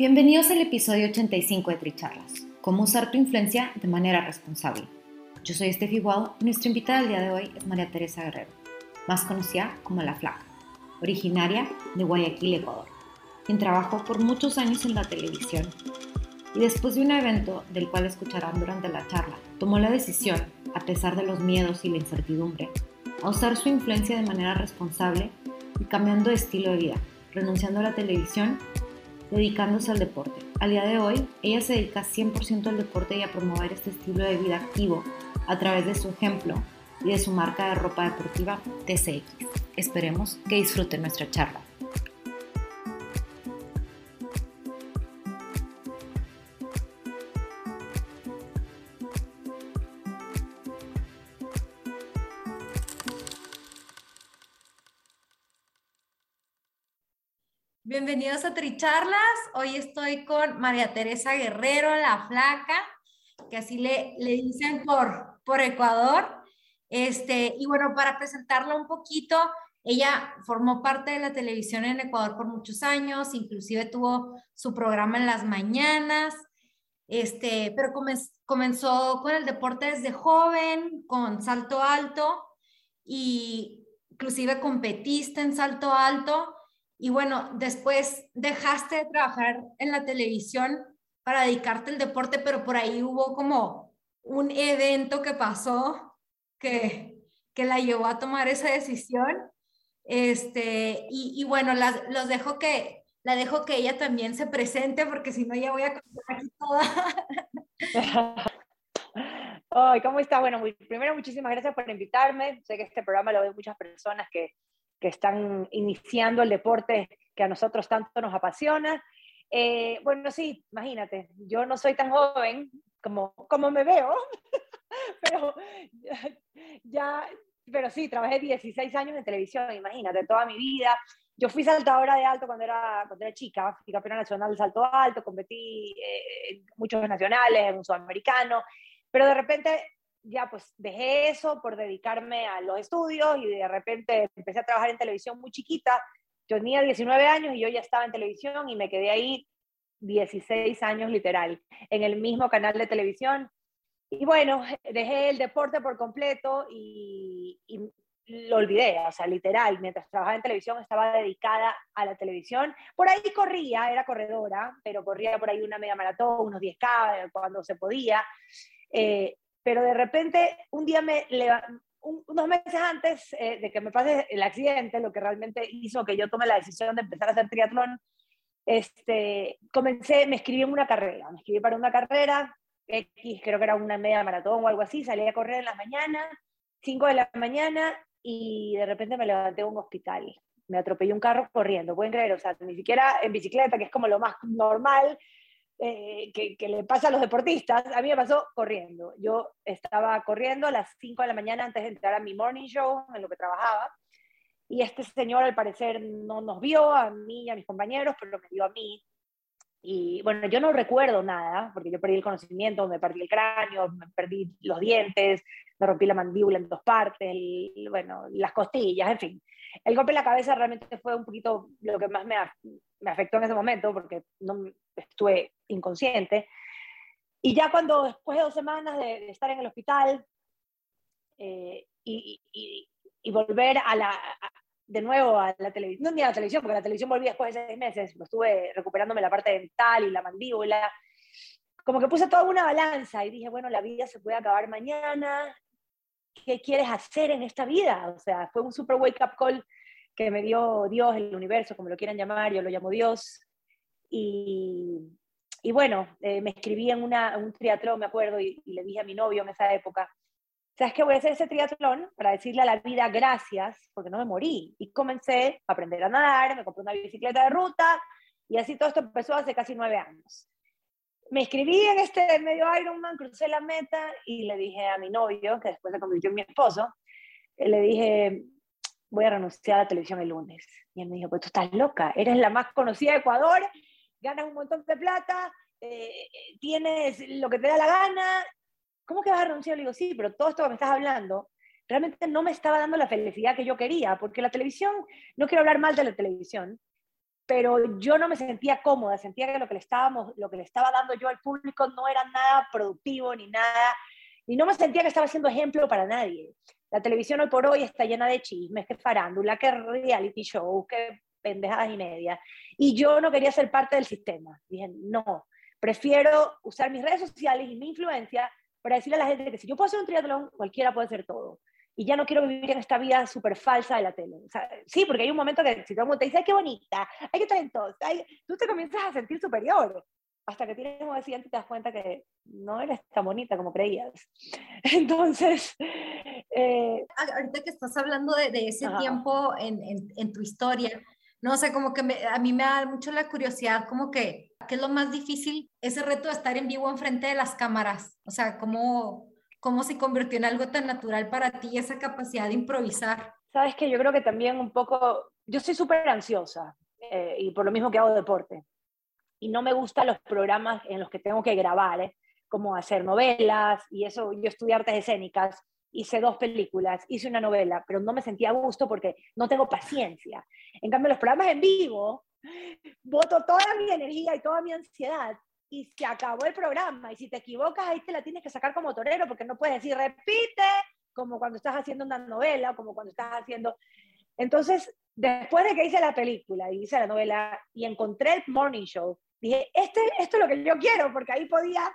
Bienvenidos al episodio 85 de Tricharlas, cómo usar tu influencia de manera responsable. Yo soy Steffi Wall y nuestra invitada del día de hoy es María Teresa Guerrero, más conocida como La Flaca, originaria de Guayaquil, Ecuador, quien trabajó por muchos años en la televisión y después de un evento del cual escucharán durante la charla, tomó la decisión, a pesar de los miedos y la incertidumbre, a usar su influencia de manera responsable y cambiando de estilo de vida, renunciando a la televisión dedicándose al deporte. Al día de hoy, ella se dedica 100% al deporte y a promover este estilo de vida activo a través de su ejemplo y de su marca de ropa deportiva TCX. Esperemos que disfruten nuestra charla. Bienvenidos a Tricharlas. Hoy estoy con María Teresa Guerrero, la flaca, que así le, le dicen por, por Ecuador. Este, y bueno, para presentarla un poquito, ella formó parte de la televisión en Ecuador por muchos años, inclusive tuvo su programa en las mañanas, este, pero comenzó con el deporte desde joven, con salto alto, y inclusive competiste en salto alto y bueno, después dejaste de trabajar en la televisión para dedicarte al deporte, pero por ahí hubo como un evento que pasó que, que la llevó a tomar esa decisión. Este, y, y bueno, las, los dejo que, la dejo que ella también se presente, porque si no ya voy a contar aquí toda. Ay, ¿cómo está? Bueno, primero muchísimas gracias por invitarme. Sé que este programa lo ven muchas personas que que están iniciando el deporte que a nosotros tanto nos apasiona. Eh, bueno, sí, imagínate, yo no soy tan joven como, como me veo, pero ya, pero sí, trabajé 16 años en televisión, imagínate, toda mi vida. Yo fui saltadora de alto cuando era, cuando era chica, fui campeona nacional de salto alto, competí eh, en muchos nacionales, en un sudamericano, pero de repente ya pues dejé eso por dedicarme a los estudios y de repente empecé a trabajar en televisión muy chiquita. Yo tenía 19 años y yo ya estaba en televisión y me quedé ahí 16 años literal, en el mismo canal de televisión. Y bueno, dejé el deporte por completo y, lo olvidé, o sea, literal, mientras trabajaba en televisión estaba dedicada a la televisión. Por ahí corría, era corredora, pero corría por ahí una media maratón, unos 10K cuando se podía. Eh, pero de repente un día me unos meses antes eh, de que me pase el accidente, lo que realmente hizo que yo tome la decisión de empezar a hacer triatlón, este, comencé, me escribí en una carrera, me escribí para una carrera, X, creo que era una media maratón o algo así, salí a correr en las mañanas, 5 de la mañana, y de repente me levanté a un hospital. Me atropelló un carro corriendo, pueden creer, o sea, ni siquiera en bicicleta, que es como lo más normal, eh, que, le pasa a los deportistas, a mí me pasó corriendo. Yo estaba corriendo a las 5 de la mañana antes de entrar a mi morning show, en lo que trabajaba, y este señor al parecer no nos vio, a mí y a mis compañeros, pero me vio a mí. Y bueno, yo no recuerdo nada, porque yo perdí el conocimiento, me perdí el cráneo, me perdí los dientes, me rompí la mandíbula en dos partes, bueno, las costillas, en fin. El golpe en la cabeza realmente fue un poquito lo que más me, me afectó en ese momento, porque no, estuve inconsciente. Y ya cuando después de dos semanas de, estar en el hospital eh, y, y, volver a la, de nuevo a la televisión, no ni a la televisión, porque la televisión volví después de seis meses, estuve recuperándome la parte dental y la mandíbula, como que puse toda una balanza y dije, bueno, la vida se puede acabar mañana, ¿qué quieres hacer en esta vida? O sea, fue un super wake up call que me dio Dios, el universo, como lo quieran llamar, yo lo llamo Dios. Y, y bueno, eh, me escribí en una, un triatlón, me acuerdo, y, le dije a mi novio en esa época, ¿sabes qué? Voy a hacer ese triatlón para decirle a la vida gracias, porque no me morí. Y comencé a aprender a nadar, me compré una bicicleta de ruta, y así todo esto empezó hace casi nueve años. Me inscribí en este medio Ironman, crucé la meta y le dije a mi novio, que después se convirtió en mi esposo, eh, le dije, voy a renunciar a la televisión el lunes. Y él me dijo, pues tú estás loca, eres la más conocida de Ecuador, ganas un montón de plata, eh, tienes lo que te da la gana, ¿cómo que vas a renunciar? Le digo, sí, pero todo esto que me estás hablando realmente no me estaba dando la felicidad que yo quería, porque la televisión, no quiero hablar mal de la televisión, pero yo no me sentía cómoda, sentía que lo que le, estábamos, lo que le estaba dando yo al público no era nada productivo ni nada, y no me sentía que estaba siendo ejemplo para nadie. La televisión hoy por hoy está llena de chismes, que farándula, que reality show, que pendejadas y media. Y yo no quería ser parte del sistema. Dije, no, prefiero usar mis redes sociales y mi influencia para decirle a la gente que si yo puedo hacer un triatlón, cualquiera puede hacer todo. Y ya no quiero vivir en esta vida súper falsa de la tele. sí, porque hay un momento que si todo el mundo te dice, ay, qué bonita, ay, qué talentosa, tú te comienzas a sentir superior. Hasta que tienes un accidente y te das cuenta que no eres tan bonita como creías. Entonces... Eh, Ahorita que estás hablando de, de ese tiempo en, en, en tu historia, no sé, como que a mí me da mucho la curiosidad, como que, ¿qué es lo más difícil? Ese reto de estar en vivo enfrente de las cámaras. O sea, ¿cómo, cómo se convirtió en algo tan natural para ti esa capacidad de improvisar? Sabes que yo creo que también un poco, yo soy súper ansiosa eh, y por lo mismo que hago deporte. Y no me gustan los programas en los que tengo que grabar, ¿eh? como hacer novelas y eso, yo estudié artes escénicas hice dos películas, hice una novela, pero no me sentía a gusto porque no tengo paciencia. En cambio, los programas en vivo, voto toda mi energía y toda mi ansiedad y se acabó el programa. Y si te equivocas, ahí te la tienes que sacar como torero porque no puedes decir repite, como cuando estás haciendo una novela, como cuando estás haciendo... Entonces, después de que hice la película y hice la novela y encontré el morning show, dije, este, esto es lo que yo quiero, porque ahí podía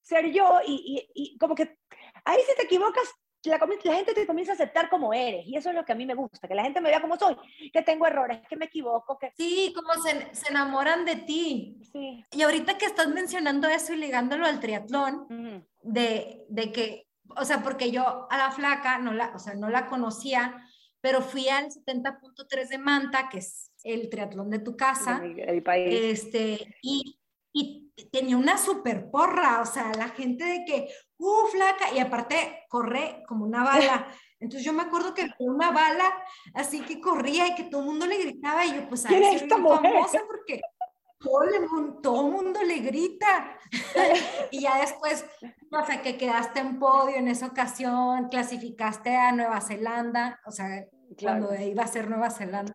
ser yo y, y, y como que ahí si te equivocas, la, la, gente te comienza a aceptar como eres y eso es lo que a mí me gusta, que la gente me vea como soy, que tengo errores, que me equivoco. Que... Sí, como se, se enamoran de ti. Sí. Y ahorita que estás mencionando eso y ligándolo al triatlón, de, de, que, o sea, porque yo a la flaca no la, o sea, no la conocía, pero fui al 70.3 de Manta, que es el triatlón de tu casa. El, país. Este, y, y tenía una super porra, o sea, la gente de que, uh, flaca, y aparte corre como una bala. Entonces yo me acuerdo que fue una bala, así que corría y que todo el mundo le gritaba y yo pues a ver, famosa porque todo el, mundo, le grita. y ya después, no sé, que quedaste en podio en esa ocasión, clasificaste a Nueva Zelanda, o sea, cuando iba a ser Nueva Zelanda.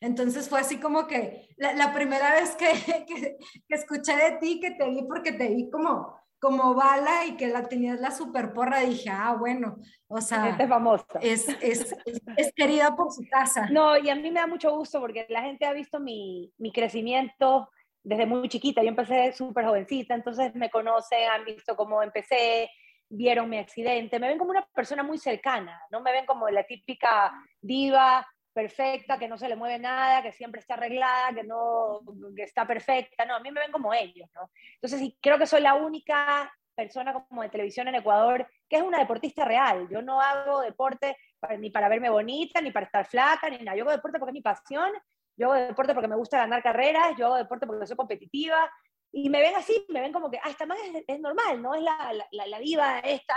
Entonces fue así como que la, primera vez que, que, que, escuché de ti, que te vi, porque te vi como, como bala y que la tenías la super porra, dije, ah, bueno, o sea, es famosa. Es, es, es, querida por su casa. No, y a mí me da mucho gusto porque la gente ha visto mi, mi crecimiento desde muy chiquita. Yo empecé súper jovencita, entonces me conocen, han visto cómo empecé, vieron mi accidente, me ven como una persona muy cercana, no me ven como la típica diva perfecta, que no se le mueve nada, que siempre está arreglada, que no que está perfecta, no, a mí me ven como ellos, ¿no? Entonces, creo que soy la única persona como de televisión en Ecuador que es una deportista real. Yo no hago deporte ni para verme bonita, ni para estar flaca, ni nada. Yo hago deporte porque es mi pasión, yo hago deporte porque me gusta ganar carreras, yo hago deporte porque soy competitiva, y me ven así, me ven como que, ah, esta más es, normal, no es la, la, la, diva esta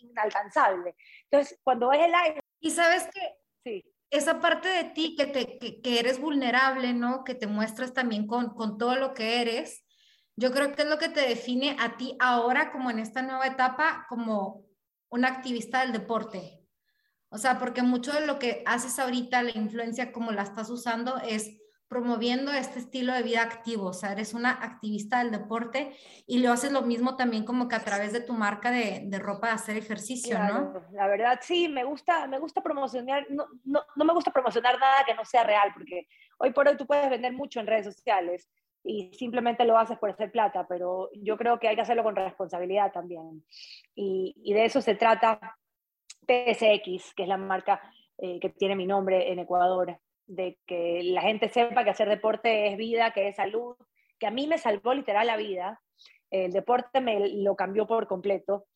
inalcanzable. Entonces, cuando ves el aire... Y sabes que sí esa parte de ti que, te, que, eres vulnerable, ¿no? Que te muestras también con, con todo lo que eres, yo creo que es lo que te define a ti ahora como en esta nueva etapa como una activista del deporte. O sea, porque mucho de lo que haces ahorita, la influencia como la estás usando es promoviendo este estilo de vida activo, o sea, eres una activista del deporte y lo haces lo mismo también como que a través de tu marca de, de ropa de hacer ejercicio, ¿no? La verdad, sí, me gusta, me gusta promocionar, no, no, no, me gusta promocionar nada que no sea real, porque hoy por hoy tú puedes vender mucho en redes sociales, y simplemente lo haces por hacer plata, pero yo creo que hay que hacerlo con responsabilidad también. Y, y de eso se trata PSX, que es la marca eh, que tiene mi nombre en Ecuador, de que la gente sepa que hacer deporte es vida, que es salud, que a mí me salvó literal la vida. El deporte me lo cambió por completo.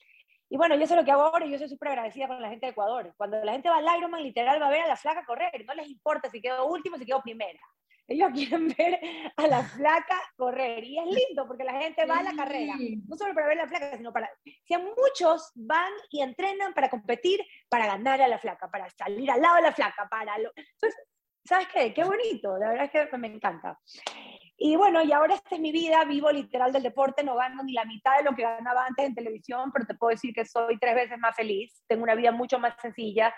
Y bueno, yo sé lo que hago ahora y yo soy súper agradecida con la gente de Ecuador. Cuando la gente va al Ironman, literal va a ver a la flaca correr, no les importa si quedó último, si quedó primera. Ellos quieren ver a la flaca correr. Y es lindo porque la gente va a la carrera, no solo para ver a la flaca, sino para... Si muchos van y entrenan para competir, para ganar a la flaca, para salir al lado de la flaca, para... Lo... Entonces, ¿sabes qué? Qué bonito, la verdad es que me encanta. Y bueno, y ahora esta es mi vida, vivo literal del deporte, no gano ni la mitad de lo que ganaba antes en televisión, pero te puedo decir que soy tres veces más feliz, tengo una vida mucho más sencilla,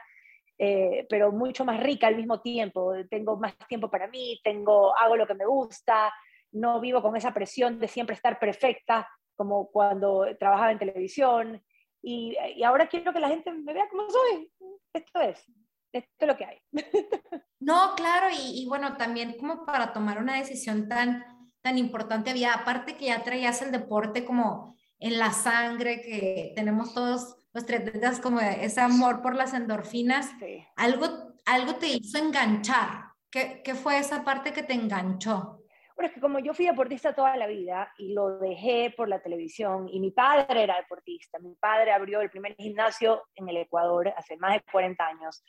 eh, pero mucho más rica al mismo tiempo. Tengo más tiempo para mí, tengo, hago lo que me gusta, no vivo con esa presión de siempre estar perfecta como cuando trabajaba en televisión. Y, y ahora quiero que la gente me vea como soy. Esto es, esto es lo que hay. No, claro, y, y, bueno, también como para tomar una decisión tan, tan importante había, aparte que ya traías el deporte como en la sangre, que tenemos todos los tres como ese amor por las endorfinas, algo, algo te hizo enganchar. ¿Qué, ¿Qué fue esa parte que te enganchó? Bueno, es que como yo fui deportista toda la vida y lo dejé por la televisión y mi padre era deportista, mi padre abrió el primer gimnasio en el Ecuador hace más de 40 años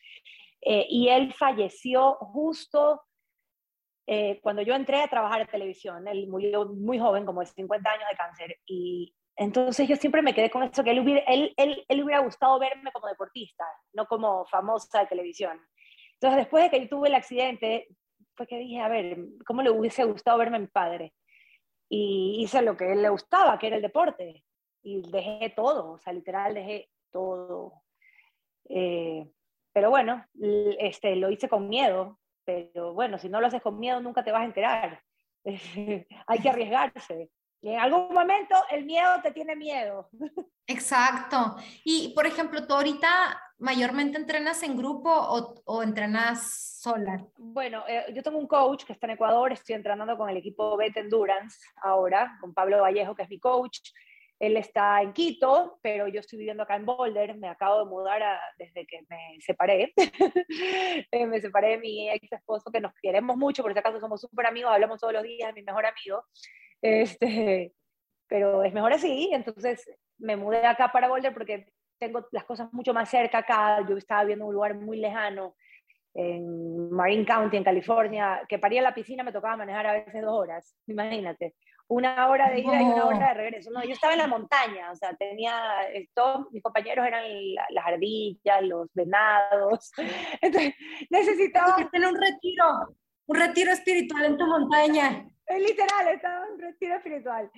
eh, y él falleció justo eh, cuando yo entré a trabajar en televisión. Él murió muy joven, como de 50 años de cáncer y entonces yo siempre me quedé con eso, que él hubiera, él, él, él hubiera gustado verme como deportista, no como famosa de televisión. Entonces después de que yo tuve el accidente, fue que dije, a ver, ¿cómo le hubiese gustado verme mi padre? Y hice lo que a él le gustaba, que era el deporte. Y dejé todo, o sea, literal dejé todo. Eh, pero bueno, este, lo hice con miedo. Pero bueno, si no lo haces con miedo, nunca te vas a enterar. Hay que arriesgarse. Y en algún momento el miedo te tiene miedo. Exacto. Y por ejemplo, tú ahorita mayormente entrenas en grupo o, o entrenas sola? Bueno, eh, yo tengo un coach que está en Ecuador, estoy entrenando con el equipo Bet Endurance ahora, con Pablo Vallejo, que es mi coach. Él está en Quito, pero yo estoy viviendo acá en Boulder. Me acabo de mudar desde que me separé. Eh, me separé de mi ex esposo, que nos queremos mucho, por si acaso somos súper amigos, hablamos todos los días, mi mejor amigo. Este, pero es mejor así, entonces me mudé acá para Boulder porque tengo las cosas mucho más cerca acá, yo estaba viendo un lugar muy lejano en Marine County, en California, que para ir a la piscina me tocaba manejar a veces dos horas, imagínate, una hora de ida y una hora de regreso. No, yo estaba en la montaña, o sea, tenía, todos mis compañeros eran las ardillas, los venados, entonces necesitaba... tener un retiro, un retiro espiritual en tu montaña. Es literal, estaba en un retiro espiritual.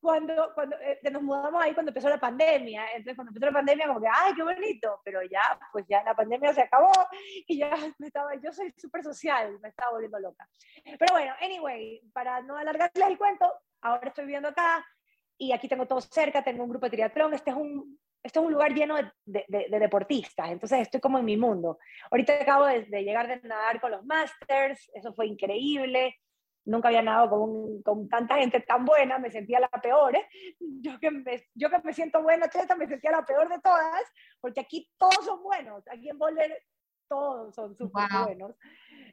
Cuando, cuando eh, nos mudamos ahí cuando empezó la pandemia, entonces cuando empezó la pandemia como que, ay, qué bonito, pero ya, pues ya la pandemia se acabó y ya me estaba, yo soy súper social, me estaba volviendo loca. Pero bueno, anyway, para no alargarles el cuento, ahora estoy viviendo acá y aquí tengo todo cerca, tengo un grupo de triatlón, este es un, este es un lugar lleno de, de, de, deportistas, entonces estoy como en mi mundo. Ahorita acabo de, de llegar de nadar con los Masters, eso fue increíble nunca había nadado con, con, tanta gente tan buena, me sentía la peor. ¿eh? Yo, que me, yo que me siento buena, Cheta, me sentía la peor de todas, porque aquí todos son buenos, aquí en Boulder todos son súper buenos.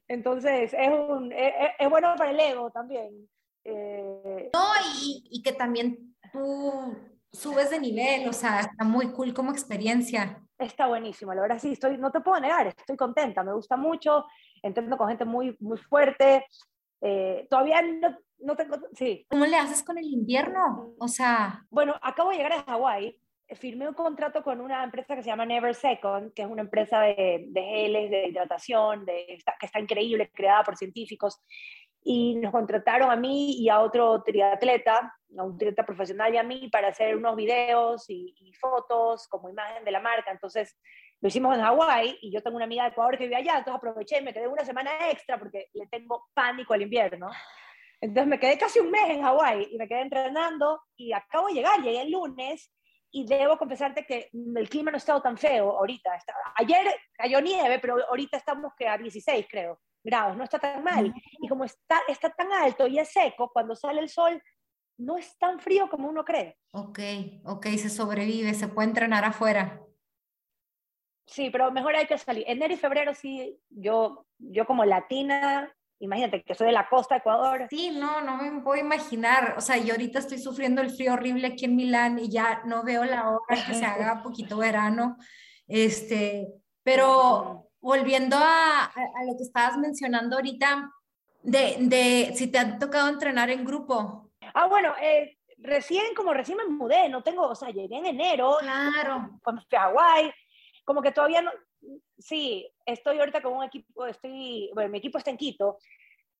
Entonces, es, un, es, es, bueno para el ego también. Eh, no, y, y que también tú subes de nivel, o sea, está muy cool como experiencia. Está buenísimo, la verdad sí, estoy, no te puedo negar, estoy contenta, me gusta mucho, entiendo con gente muy, muy fuerte, eh, todavía no, no, tengo, sí. ¿Cómo le haces con el invierno? O sea... Bueno, acabo de llegar a Hawái, firmé un contrato con una empresa que se llama Never Second, que es una empresa de, de geles, de hidratación, de, que está increíble, creada por científicos, y nos contrataron a mí y a otro triatleta, a un triatleta profesional y a mí, para hacer unos videos y, y fotos como imagen de la marca. Entonces, lo hicimos en Hawái y yo tengo una amiga de Ecuador que vive allá, entonces aproveché y me quedé una semana extra porque le tengo pánico al invierno. Entonces me quedé casi un mes en Hawái y me quedé entrenando y acabo de llegar, llegué el lunes y debo confesarte que el clima no ha estado tan feo ahorita. ayer cayó nieve, pero ahorita estamos que a 16 creo. grados, no está tan mal. Y como está, está tan alto y es seco, cuando sale el sol, no es tan frío como uno cree. Ok, ok, se sobrevive, se puede entrenar afuera. Sí, pero mejor hay que salir. Enero y febrero sí, yo, yo como latina, imagínate que soy de la costa de Ecuador. Sí, no, no me puedo imaginar. O sea, yo ahorita estoy sufriendo el frío horrible aquí en Milán y ya no veo la hora que se haga poquito verano. Este, pero volviendo a, a, lo que estabas mencionando ahorita, de, de si te ha tocado entrenar en grupo. Ah, bueno, eh, recién, como recién me mudé, no tengo, o sea, llegué en enero. Claro. Cuando fui a Hawái, como que todavía no, sí, estoy ahorita con un equipo, estoy, bueno, mi equipo está en Quito,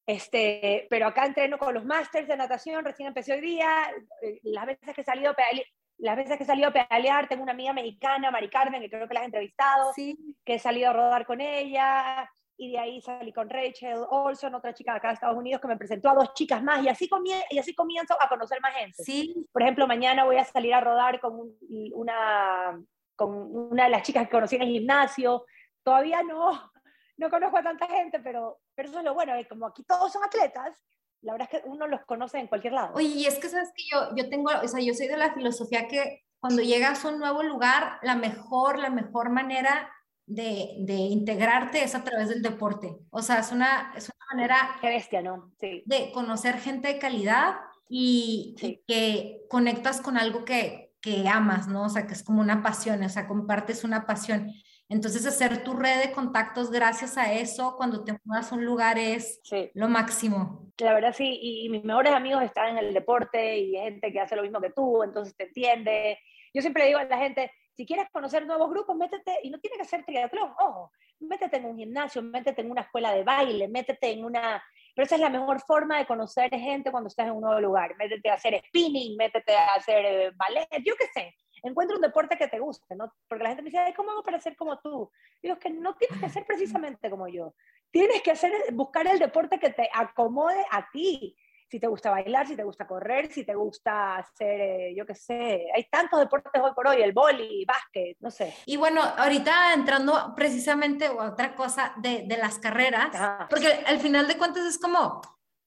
este, pero acá entreno con los másters de natación, recién empecé hoy día, eh, las veces que he salido a pedalear, las veces que he salido a pedalear, tengo una amiga americana, Mari Carmen, que creo que la has entrevistado, sí. que he salido a rodar con ella, y de ahí salí con Rachel Olson, otra chica de acá de Estados Unidos, que me presentó a dos chicas más, y así, y así comienzo a conocer más gente. Sí. Por ejemplo, mañana voy a salir a rodar con un, una con una de las chicas que conocí en el gimnasio. Todavía no, no conozco a tanta gente, pero, pero eso es lo bueno, es como aquí todos son atletas, la verdad es que uno los conoce en cualquier lado. Oye, y es que sabes que yo, yo tengo, o sea, yo soy de la filosofía que cuando llegas a un nuevo lugar, la mejor, la mejor manera de, de, integrarte es a través del deporte. O sea, es una, es una manera... Qué bestia, ¿no? Sí. De conocer gente de calidad y, sí. y que conectas con algo que, que amas, ¿no? O sea, que es como una pasión, o sea, compartes una pasión. Entonces, hacer tu red de contactos gracias a eso, cuando te mudas a un lugar, es sí. lo máximo. La verdad, sí, y mis mejores amigos están en el deporte y gente que hace lo mismo que tú, entonces te entiende. Yo siempre digo a la gente, si quieres conocer nuevos grupos, métete, y no tiene que ser triatlón, ojo, métete en un gimnasio, métete en una escuela de baile, métete en una... Pero esa es la mejor forma de conocer gente cuando estás en un nuevo lugar. Métete a hacer spinning, métete a hacer eh, ballet, yo qué sé. Encuentra un deporte que te guste, ¿no? Porque la gente me dice, ¿cómo hago para ser como tú? Digo, es que no tienes que ser precisamente como yo. Tienes que hacer, buscar el deporte que te acomode a ti si te gusta bailar, si te gusta correr, si te gusta hacer, eh, yo qué sé, hay tantos deportes hoy por hoy, el boli, básquet, no sé. Y bueno, ahorita entrando precisamente a otra cosa de, de las carreras, Ajá. porque al final de cuentas es como,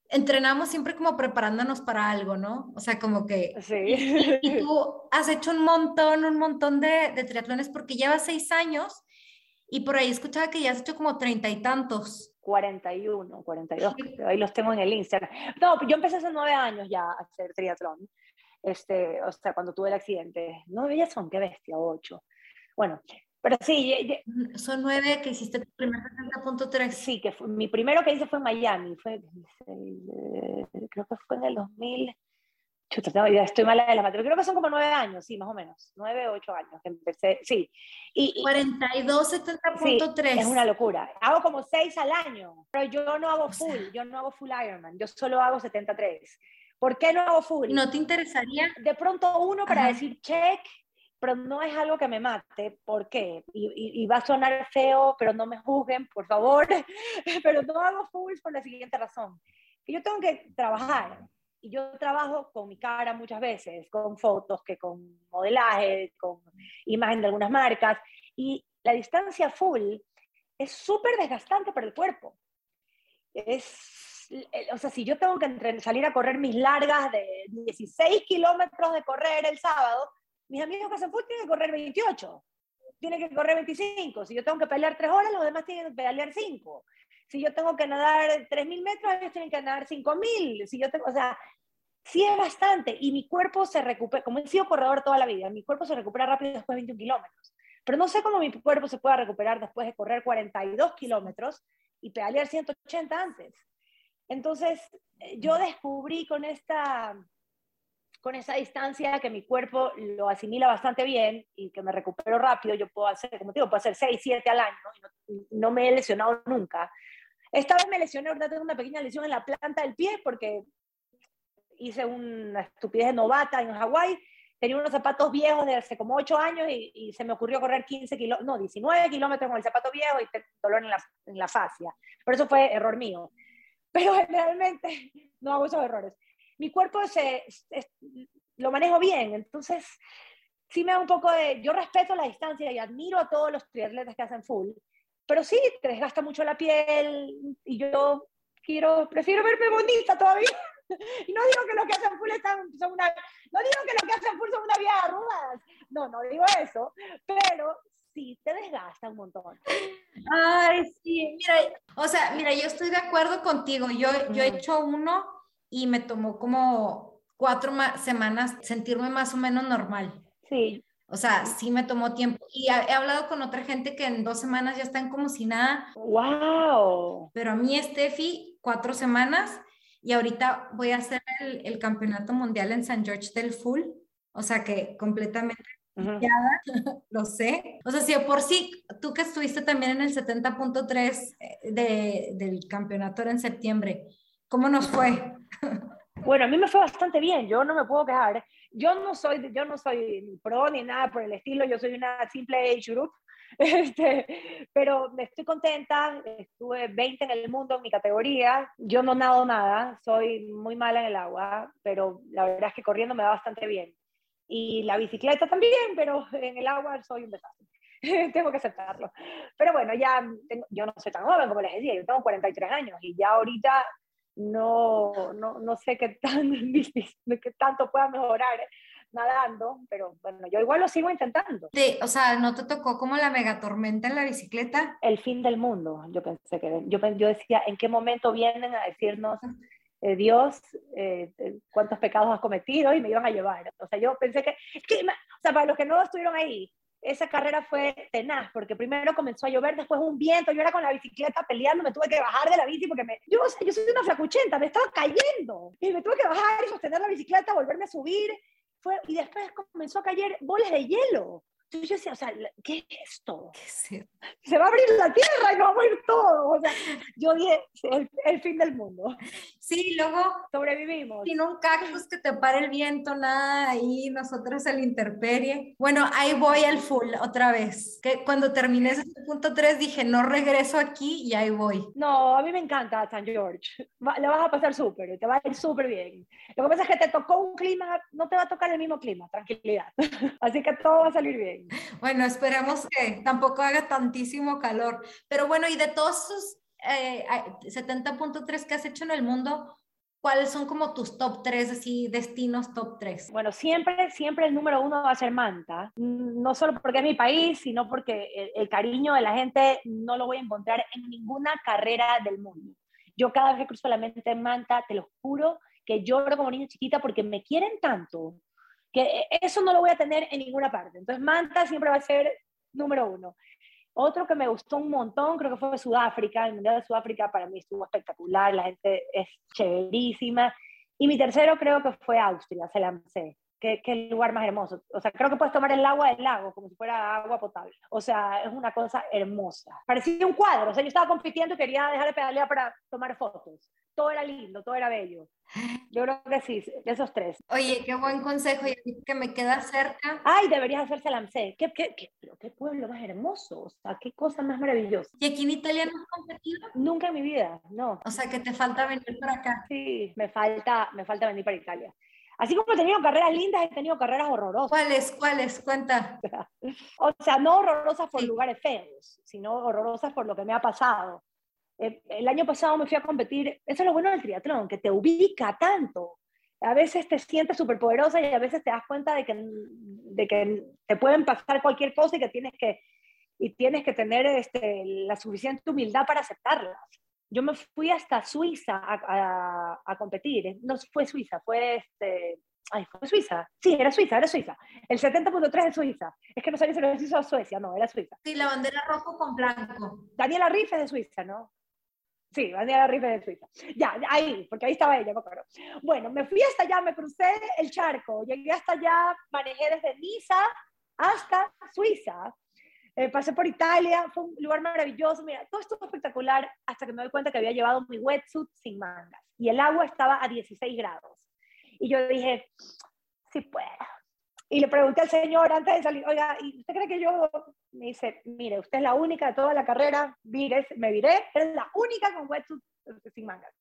entrenamos siempre como preparándonos para algo, ¿no? O sea, como que... Sí. Y, y tú has hecho un montón, un montón de, de triatlones porque llevas seis años y por ahí escuchaba que ya has hecho como treinta y tantos. 41, 42, ahí los tengo en el Instagram. No, yo empecé hace nueve años ya a hacer triatlón, este, o sea, cuando tuve el accidente. Nueve ya son, qué bestia, ocho. Bueno, pero sí. Son nueve que hiciste tu primer 70.3. Sí, que fue, mi primero que hice fue en Miami, fue, creo que fue en el 2000. Chuta, no, ya estoy mala de la materia. Creo que son como nueve años, sí, más o menos. Nueve, ocho años que empecé, sí. Y, y 42, 70.3. Sí, es una locura. Hago como seis al año, pero yo no hago full, o sea, yo no hago full Ironman, yo solo hago 73. ¿Por qué no hago full? ¿No te interesaría? De pronto uno para Ajá. decir check, pero no es algo que me mate. ¿Por qué? Y, y, y, va a sonar feo, pero no me juzguen, por favor. pero no hago full por la siguiente razón. Que yo tengo que trabajar y yo trabajo con mi cara muchas veces, con fotos, que con modelaje, con imagen de algunas marcas, y la distancia full es súper desgastante para el cuerpo. Es, o sea, si yo tengo que salir a correr mis largas de 16 kilómetros de correr el sábado, mis amigos que hacen full tienen que correr 28, tienen que correr 25. Si yo tengo que pelear 3 horas, los demás tienen que pelear 5 si yo tengo que nadar 3.000 metros, ellos tienen que nadar 5.000. Si yo tengo, o sea, sí es bastante. Y mi cuerpo se recupera, como he sido corredor toda la vida, mi cuerpo se recupera rápido después de 21 kilómetros. Pero no sé cómo mi cuerpo se pueda recuperar después de correr 42 kilómetros y pedalear 180 antes. Entonces, yo descubrí con esta, con esa distancia que mi cuerpo lo asimila bastante bien y que me recupero rápido. Yo puedo hacer, como te digo, puedo hacer 6, 7 al año y no, no me he lesionado nunca. Esta vez me lesioné, ahorita tengo una pequeña lesión en la planta del pie porque hice una estupidez de novata en Hawái. Tenía unos zapatos viejos de hace como 8 años y, y se me ocurrió correr 15 kilómetros, no, 19 kilómetros con el zapato viejo y dolor en la, en la fascia. Pero eso fue error mío. Pero generalmente no hago esos errores. Mi cuerpo se, es, lo manejo bien, entonces sí me da un poco de... Yo respeto la distancia y admiro a todos los triatletas que hacen full, pero sí, te desgasta mucho la piel y yo quiero, prefiero verme bonita todavía. Y no digo que lo que hacen full son una, no digo que lo que hacen full son una vía de arrugas, no, no digo eso, pero sí te desgasta un montón. Ay, sí, mira, o sea, mira, yo estoy de acuerdo contigo, yo, yo he hecho uno y me tomó como cuatro semanas sentirme más o menos normal. Sí. O sea, sí me tomó tiempo. Y he, hablado con otra gente que en dos semanas ya están como si nada. ¡Wow! Pero a mí, Steffi, cuatro semanas y ahorita voy a hacer el, el campeonato mundial en San George del Full. O sea que completamente lo sé. O sea, si por sí, tú que estuviste también en el 70.3 eh, de, del campeonato en septiembre, ¿cómo nos fue? Bueno, a mí me fue bastante bien, yo no me puedo quejar. Yo no soy, yo no soy pro ni nada por el estilo, yo soy una simple age group, este, pero estoy contenta, estuve 20 en el mundo en mi categoría, yo no nado nada, soy muy mala en el agua, pero la verdad es que corriendo me va bastante bien. Y la bicicleta también, pero en el agua soy un desastre. tengo que aceptarlo. Pero bueno, ya yo no soy tan joven como les decía, yo tengo 43 años y ya ahorita no, no, no sé qué, tan, qué tanto pueda mejorar nadando, pero bueno, yo igual lo sigo intentando. Sí, o sea, ¿no te tocó como la megatormenta en la bicicleta? El fin del mundo, yo pensé que, yo, yo decía, ¿en qué momento vienen a decirnos, eh, Dios, eh, eh, cuántos pecados has cometido y me iban a llevar? O sea, yo pensé que, que, o sea, para los que no estuvieron ahí, esa carrera fue tenaz, porque primero comenzó a llover, después un viento, yo era con la bicicleta peleando, me tuve que bajar de la bici porque me, yo, yo soy una flacuchenta, me estaba cayendo, y me tuve que bajar y sostener la bicicleta, volverme a subir, fue, y después comenzó a caer bolas de hielo. Entonces yo decía, o sea, ¿qué es esto? Se va a abrir la tierra y va a morir todo. O sea, yo dije, el, el fin del mundo. Sí, luego sobrevivimos. Sin un cactus que te pare el viento, nada ahí, nosotros el interperie. Bueno, ahí voy al full otra vez. Que cuando terminé ese punto 3 dije, no regreso aquí y ahí voy. No, a mí me encanta San George. le vas a pasar súper, te va a ir súper bien. Lo que pasa es que te tocó un clima, no te va a tocar el mismo clima, tranquilidad. Así que todo va a salir bien. Bueno, esperemos que tampoco haga tantísimo calor. Pero bueno, y de todos esos eh, 70.3 que has hecho en el mundo, ¿cuáles son como tus top 3, así, destinos top 3? Bueno, siempre, siempre el número uno va a ser Manta. No solo porque es mi país, sino porque el, el cariño de la gente no lo voy a encontrar en ninguna carrera del mundo. Yo cada vez que cruzo la mente en Manta, te lo juro que lloro como niña chiquita porque me quieren tanto que eso no lo voy a tener en ninguna parte. Entonces, Manta siempre va a ser número uno. Otro que me gustó un montón, creo que fue Sudáfrica. El Mundial de Sudáfrica para mí estuvo espectacular, la gente es chéverísima. Y mi tercero creo que fue Austria, se lancé. Qué, qué, lugar más hermoso. O sea, creo que puedes tomar el agua del lago como si fuera agua potable. O sea, es una cosa hermosa. Parecía un cuadro. O sea, yo estaba compitiendo y quería dejar de pedalear para tomar fotos. Todo era lindo, todo era bello. Yo creo que sí, esos tres. Oye, qué buen consejo y que me queda cerca. Ay, deberías hacerse Salamcé. ¿Qué, qué, qué, qué pueblo más hermoso, o sea, qué cosa más maravillosa. ¿Y aquí en Italia no has competido? Nunca en mi vida, no. O sea, que te falta venir para acá. Sí, me falta, me falta venir para Italia. Así como he tenido carreras lindas, he tenido carreras horrorosas. ¿Cuáles? ¿Cuáles? Cuenta. o sea, no horrorosas por lugares feos, sino horrorosas por lo que me ha pasado. Eh, el año pasado me fui a competir, eso es lo bueno del triatlón, que te ubica tanto. A veces te sientes súper poderosa y a veces te das cuenta de que, de que te pueden pasar cualquier cosa y que tienes que, y tienes que tener este, la suficiente humildad para aceptarlas. Yo me fui hasta Suiza a, a, a competir, no fue Suiza, fue este, Ay, ¿fue Suiza? Sí, era Suiza, era Suiza. El 70.3 es Suiza. Es que no sabía si era Suiza o Suecia, no, era Suiza. Sí, la bandera rojo con blanco. Daniela Riff es de Suiza, ¿no? Sí, Daniela Riff es de Suiza. Ya, ahí, porque ahí estaba ella, me acuerdo. Bueno, me fui hasta allá, me crucé el charco, llegué hasta allá, manejé desde Niza hasta Suiza. Eh, pasé por Italia, fue un lugar maravilloso, mira, todo fue espectacular hasta que me doy cuenta que había llevado mi wetsuit sin mangas y el agua estaba a 16 grados. Y yo dije, sí puedo. Y le pregunté al señor antes de salir, oiga, ¿y usted cree que yo? Me dice, mire, usted es la única de toda la carrera, mire, me viré, es la única con wetsuit sin mangas.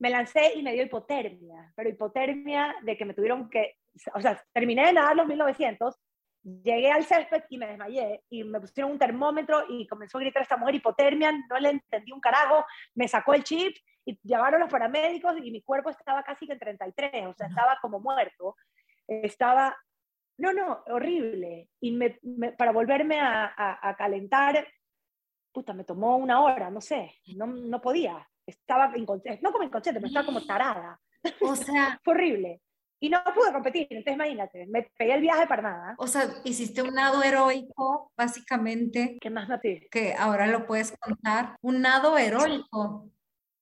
Me lancé y me dio hipotermia, pero hipotermia de que me tuvieron que, o sea, terminé de nadar los 1900 Llegué al césped y me desmayé y me pusieron un termómetro y comenzó a gritar esta mujer hipotermia, no le entendí un carajo, me sacó el chip y llevaron los paramédicos y mi cuerpo estaba casi que en 33, o sea, estaba como muerto. Estaba, no, no, horrible. Y me, para volverme a, a, calentar, puta, me tomó una hora, no sé, no, no podía. Estaba inconsciente, no como inconsciente, pero estaba como tarada. O sea, fue horrible. Y no pude competir, entonces imagínate, me pegué el viaje para nada. O sea, hiciste un nado heroico, básicamente. ¿Qué más, Que ahora lo puedes contar. Un nado heroico.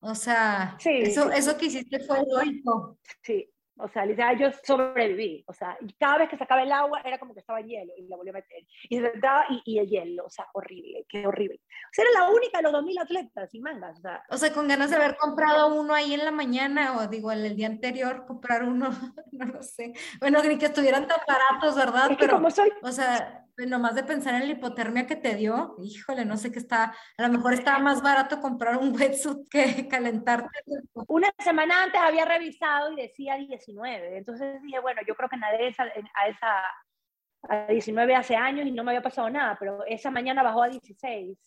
O sea, eso, eso que hiciste fue heroico. Sí, o sea, literal, yo sobreviví. O sea, cada vez que sacaba el agua era como que estaba en hielo y la volví a meter. Y se entraba y, y, el hielo, o sea, horrible, qué horrible. O sea, era la única de los 2.000 atletas sin mangas. O sea, o sea, con ganas de haber comprado uno ahí en la mañana o digo, el, día anterior, comprar uno, no lo sé. Bueno, ni que estuvieran tan baratos, ¿verdad? Pero, como soy... O sea, nomás de pensar en la hipotermia que te dio, híjole, no sé qué está, a lo mejor estaba más barato comprar un wetsuit que calentarte. Una semana antes había revisado y decía 19, entonces dije, bueno, yo creo que nadé esa, a esa a 19 hace años y no me había pasado nada, pero esa mañana bajó a 16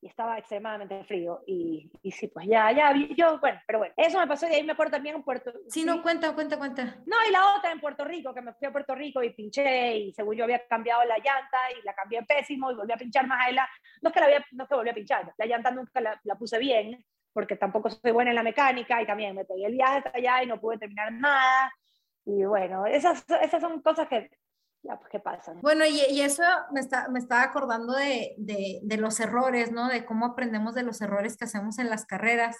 y estaba extremadamente frío. Y, y sí, pues ya, ya, yo, bueno, pero bueno, eso me pasó y ahí me acuerdo también en Puerto Sí, no, cuenta, cuenta, cuenta. No, y la otra en Puerto Rico, que me fui a Puerto Rico y pinché y según yo había cambiado la llanta y la cambié pésimo y volví a pinchar más a la... No es que, la había, no es que volví a pinchar, la llanta nunca la, la puse bien porque tampoco soy buena en la mecánica y también me pegué el viaje hasta allá y no pude terminar nada. Y bueno, esas, esas son cosas que ya, pues, ¿qué pasa? Bueno, y, y eso me, está, me estaba acordando de, de, de, los errores, ¿no? De cómo aprendemos de los errores que hacemos en las carreras.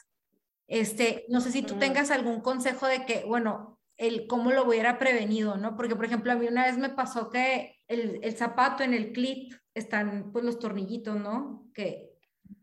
Este, no sé si tú tengas algún consejo de que, bueno, el cómo lo hubiera prevenido, ¿no? Porque, por ejemplo, a mí una vez me pasó que el, el zapato en el clip están, pues, los tornillitos, ¿no? Que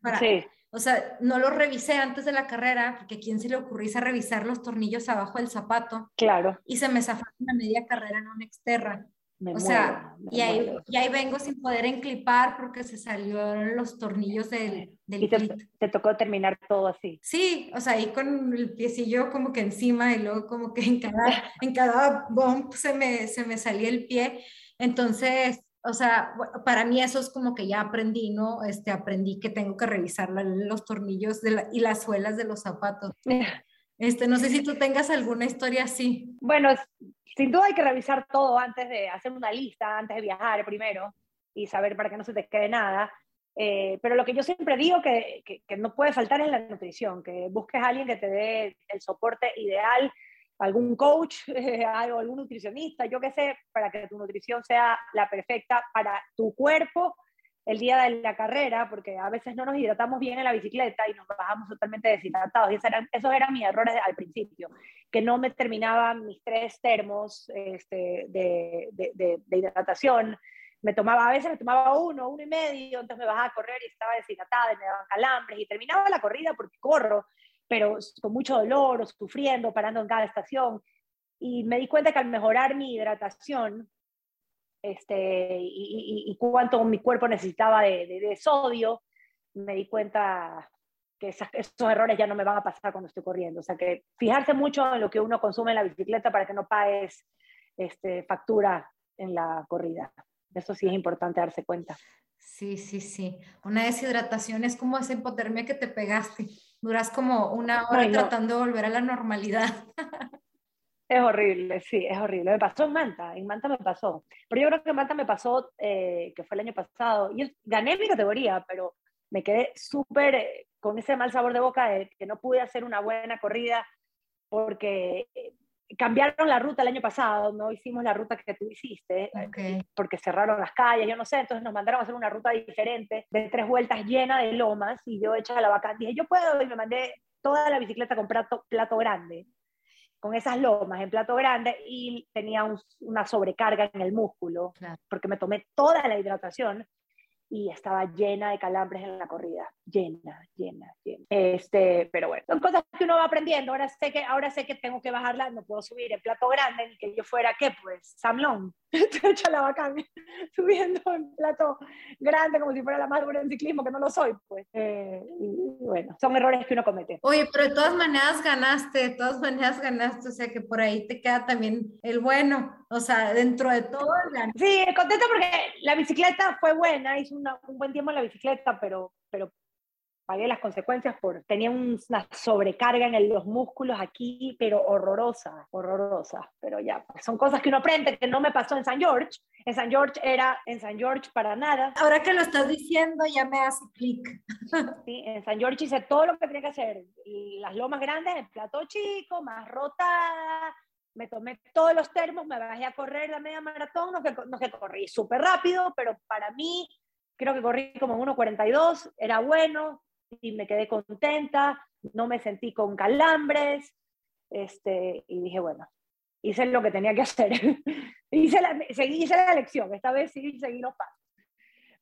para, sí. O sea, no lo revisé antes de la carrera, porque a quién se le ocurrió revisar los tornillos abajo del zapato. Claro. Y se me zafó una media carrera en una exterra o sea, y, ahí, y ahí vengo sin poder enclipar porque se salieron los tornillos del, del y te, te, tocó terminar todo así. Sí, o sea, ahí con el piecillo como que encima y luego como que en cada, en cada bump se me, se me salía el pie. Entonces, o sea, para mí eso es como que ya aprendí, ¿no? Este, aprendí que tengo que revisar los tornillos de y las suelas de los zapatos. Este, no sé si tú tengas alguna historia así. Bueno, sin duda hay que revisar todo antes de hacer una lista, antes de viajar primero y saber para que no se te quede nada. Eh, pero lo que yo siempre digo que, que, que, no puede faltar es la nutrición, que busques a alguien que te dé el soporte ideal, algún coach, eh, algún nutricionista, yo qué sé, para que tu nutrición sea la perfecta para tu cuerpo el día de la carrera, porque a veces no nos hidratamos bien en la bicicleta y nos bajamos totalmente deshidratados. Y esos eran, esos eran mis errores al principio, que no me terminaban mis tres termos este, de, hidratación. Me tomaba, a veces me tomaba uno, uno y medio, entonces me bajaba a correr y estaba deshidratada y me daban calambres y terminaba la corrida porque corro, pero con mucho dolor o sufriendo, parando en cada estación. Y me di cuenta que al mejorar mi hidratación, este, y, y, cuánto mi cuerpo necesitaba de, sodio, me di cuenta que esos errores ya no me van a pasar cuando estoy corriendo. O sea, que fijarse mucho en lo que uno consume en la bicicleta para que no pagues este, factura en la corrida. Eso sí es importante darse cuenta. Sí, sí, sí. Una deshidratación es como esa hipotermia que te pegaste. Duras como una hora no. tratando de volver a la normalidad. Es horrible, sí, es horrible. Me pasó en Manta, en Manta me pasó. Pero yo creo que en Manta me pasó, eh, que fue el año pasado. Y gané mi categoría, pero me quedé súper eh, con ese mal sabor de boca de que no pude hacer una buena corrida porque eh, cambiaron la ruta el año pasado, no hicimos la ruta que tú hiciste, okay. porque cerraron las calles, yo no sé, entonces nos mandaron a hacer una ruta diferente, de tres vueltas llena de lomas, y yo hecha la vacante, dije, yo puedo, y me mandé toda la bicicleta con plato, plato grande con esas lomas en plato grande y tenía un, una sobrecarga en el músculo, claro. porque me tomé toda la hidratación y estaba llena de calambres en la corrida, llena, llena, llena. Este, pero bueno, son cosas que uno va aprendiendo. Ahora sé que, ahora sé que tengo que bajarla, no puedo subir en plato grande, ni que yo fuera, ¿qué? Pues, Samlón, la bacán, subiendo en plato grande como si fuera la más buena en ciclismo, que no lo soy, pues. Eh, y, bueno, son errores que uno comete. Oye, pero de todas maneras ganaste, de todas maneras ganaste, o sea que por ahí te queda también el bueno, o sea, dentro de todo. Sí, contenta porque la bicicleta fue buena, hizo un buen tiempo en la bicicleta, pero, pero pagué las consecuencias por, tenía una sobrecarga en los músculos aquí, pero horrorosa, horrorosa, pero ya, pues, son cosas que uno aprende, que no me pasó en San George, en San George era en San George para nada. Ahora que lo estás diciendo ya me hace clic. Sí, en San George hice todo lo que tenía que hacer, las lomas grandes, el plato chico, más rotada, me tomé todos los termos, me bajé a correr la media maratón, no que, no que corrí súper rápido, pero para mí creo que corrí como en 1.42, era bueno y me quedé contenta, no me sentí con calambres, este, y dije, bueno, hice lo que tenía que hacer. hice, la, seguí, hice la lección, esta vez sí seguí los pasos.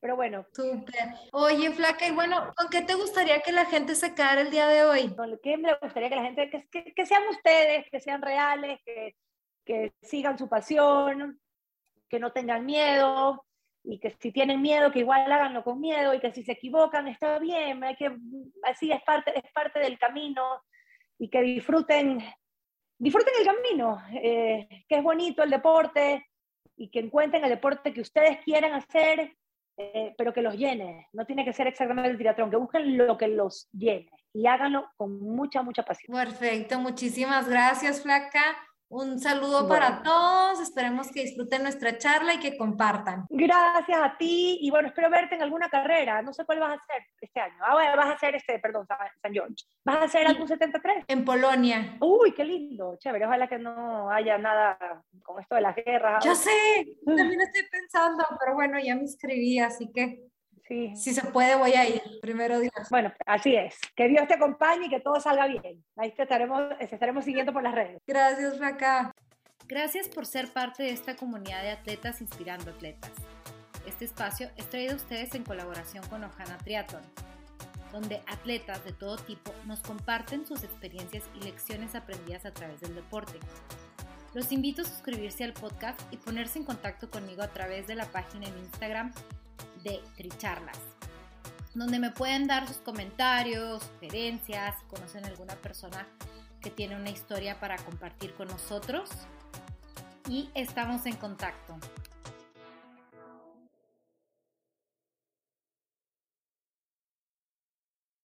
Pero bueno. Súper. Oye, Flaca, y bueno, ¿con qué te gustaría que la gente se quedara el día de hoy? ¿Con qué me gustaría que la gente, que, que, que sean ustedes, que sean reales, que, que sigan su pasión, que no tengan miedo, y que si tienen miedo, que igual háganlo con miedo y que si se equivocan está bien, hay que, así es parte, es parte del camino y que disfruten, disfruten el camino, eh, que es bonito el deporte y que encuentren el deporte que ustedes quieran hacer, eh, pero que los llene. No tiene que ser exactamente el triatlón, que busquen lo que los llene y háganlo con mucha, mucha pasión. Perfecto, muchísimas gracias, Flaca. Un saludo para todos, esperemos que disfruten nuestra charla y que compartan. Gracias a ti y bueno, espero verte en alguna carrera, no sé cuál vas a hacer este año. Ah, bueno, vas a hacer este, perdón, San George. ¿Vas a hacer algún 73? En Polonia. Uy, qué lindo, chévere, ojalá que no haya nada con esto de las guerras. Yo sé, también estoy pensando, pero bueno, ya me inscribí, así que Sí. Si se puede, voy a ir. Primero Dios. Bueno, así es. Que Dios te acompañe y que todo salga bien. Ahí te estaremos, estaremos siguiendo por las redes. Gracias, Raca. Gracias por ser parte de esta comunidad de atletas inspirando atletas. Este espacio es traído a ustedes en colaboración con Ojana Triathlon, donde atletas de todo tipo nos comparten sus experiencias y lecciones aprendidas a través del deporte. Los invito a suscribirse al podcast y ponerse en contacto conmigo a través de la página en Instagram de Tricharlas, donde me pueden dar sus comentarios, sugerencias, si conocen alguna persona que tiene una historia para compartir con nosotros. Y estamos en contacto.